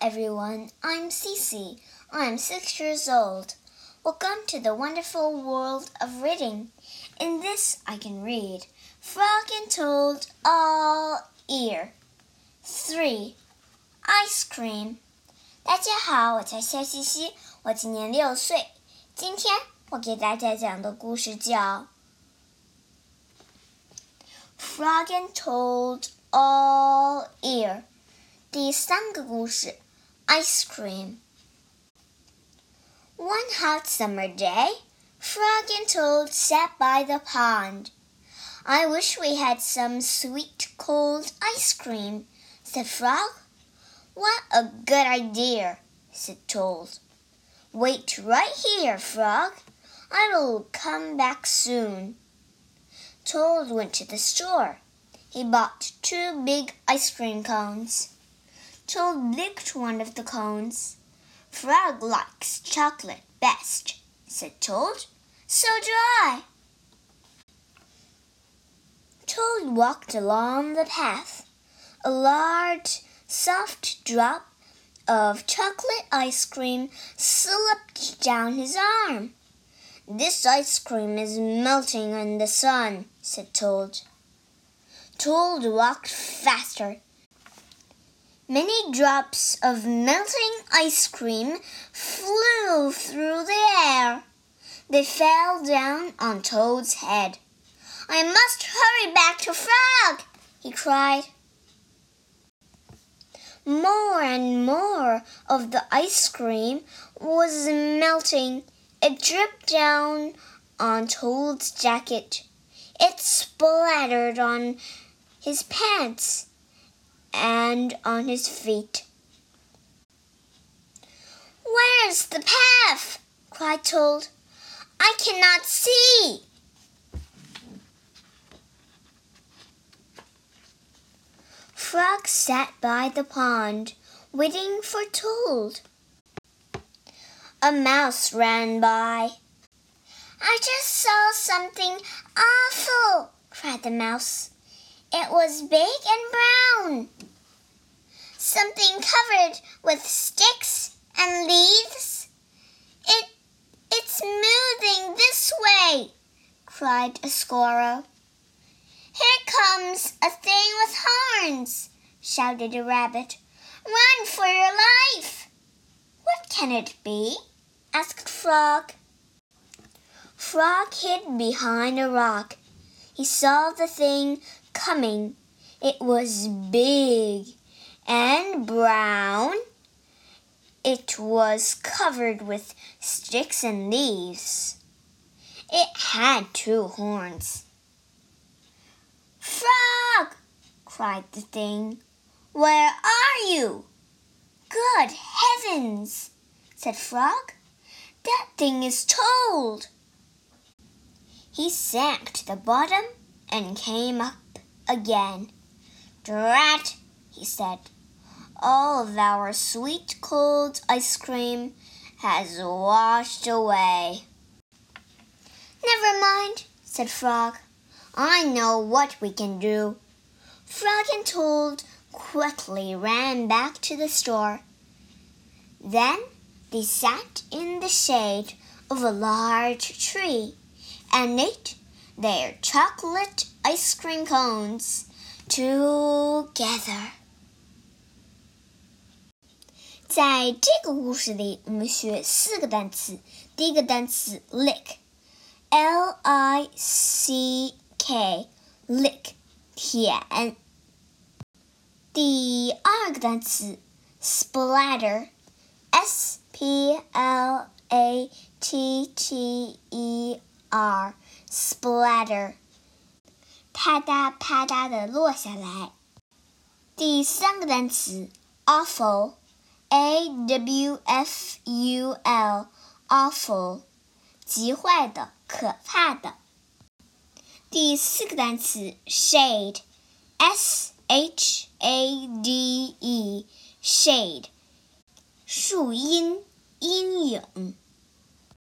everyone. I'm Cece. I'm six years old. Welcome to the wonderful world of reading. In this, I can read Frog and Toad All Year. 3. Ice Cream. 大家好，我叫夏西西，我今年六岁。今天我给大家讲的故事叫《Frog and Toad All Year》。第三个故事，Ice cream. One hot summer day, Frog and Toad sat by the pond. I wish we had some sweet cold ice cream, said Frog. What a good idea, said Toad. Wait right here, Frog. I will come back soon. Toad went to the store. He bought two big ice cream cones. Toad licked one of the cones. Frog likes chocolate best, said Toad. So do I. Toad walked along the path. A large, soft drop of chocolate ice cream slipped down his arm. This ice cream is melting in the sun, said Toad. Toad walked faster. Many drops of melting ice cream flew through the air. They fell down on Toad's head. I must hurry back to Frog, he cried. More and more of the ice cream was melting. It dripped down on Toad's jacket. It splattered on his pants and on his feet. Where's the path? cried Toad. I cannot see. Frog sat by the pond, waiting for Toad. A mouse ran by. I just saw something awful, cried the mouse. It was big and brown. Something covered with sticks and leaves. It it's moving this way, cried a squirrel. Here comes a thing with horns, shouted a rabbit. Run for your life. What can it be? asked Frog. Frog hid behind a rock. He saw the thing coming. It was big and brown. It was covered with sticks and leaves. It had two horns. Frog! cried the thing. Where are you? Good heavens! said Frog. That thing is Toad. He sank to the bottom and came up again. Drat, he said, all of our sweet cold ice cream has washed away. Never mind, said Frog. I know what we can do. Frog and Toad quickly ran back to the store. Then they sat in the shade of a large tree and ate their chocolate ice cream cones together. 在这个故事里，我们学四个单词。第一个单词 lick，l i c k，lick，舔。第二个单词 splatter，s p l a t t e r，splatter。啪嗒啪嗒的落下来。第三个单词 awful，a w f u l，awful，极坏的、可怕的。第四个单词 shade，s h a d e，shade，树荫、阴影。